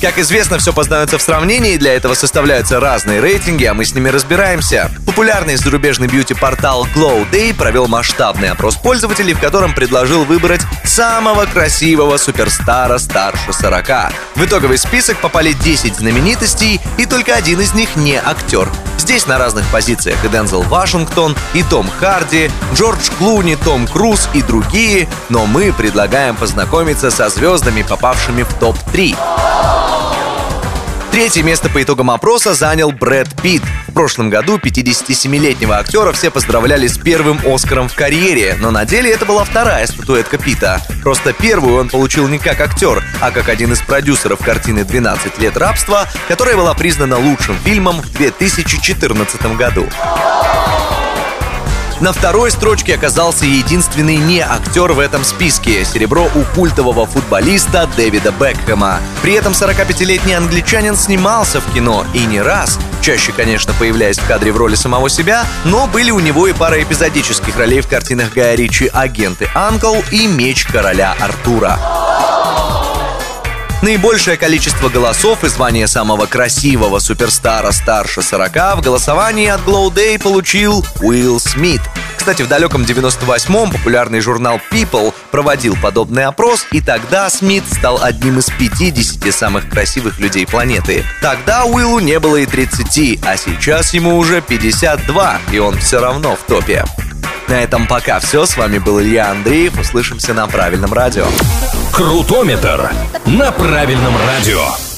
Как известно, все познается в сравнении, и для этого составляются разные рейтинги, а мы с ними разбираемся. Популярный зарубежный бьюти-портал Glow Day провел масштабный опрос пользователей, в котором предложил выбрать самого красивого суперстара старше 40. В итоговый список попали 10 знаменитостей, и только один из них не актер. Здесь на разных позициях и Дензел Вашингтон, и Том Харди, Джордж Клуни, Том Круз и другие, но мы предлагаем познакомиться со звездами, попавшими в топ-3. Третье место по итогам опроса занял Брэд Питт. В прошлом году 57-летнего актера все поздравляли с первым Оскаром в карьере, но на деле это была вторая статуэтка Питта. Просто первую он получил не как актер, а как один из продюсеров картины «12 лет рабства», которая была признана лучшим фильмом в 2014 году. На второй строчке оказался единственный не актер в этом списке – серебро у культового футболиста Дэвида Бекхэма. При этом 45-летний англичанин снимался в кино и не раз, чаще, конечно, появляясь в кадре в роли самого себя, но были у него и пара эпизодических ролей в картинах Гая Ричи «Агенты Анкл» и «Меч короля Артура». Наибольшее количество голосов и звание самого красивого суперстара старше 40 в голосовании от Glow Day получил Уилл Смит. Кстати, в далеком 98-м популярный журнал People проводил подобный опрос, и тогда Смит стал одним из 50 самых красивых людей планеты. Тогда Уиллу не было и 30, а сейчас ему уже 52, и он все равно в топе. На этом пока все. С вами был Илья Андреев. Услышимся на правильном радио. Крутометр на правильном радио.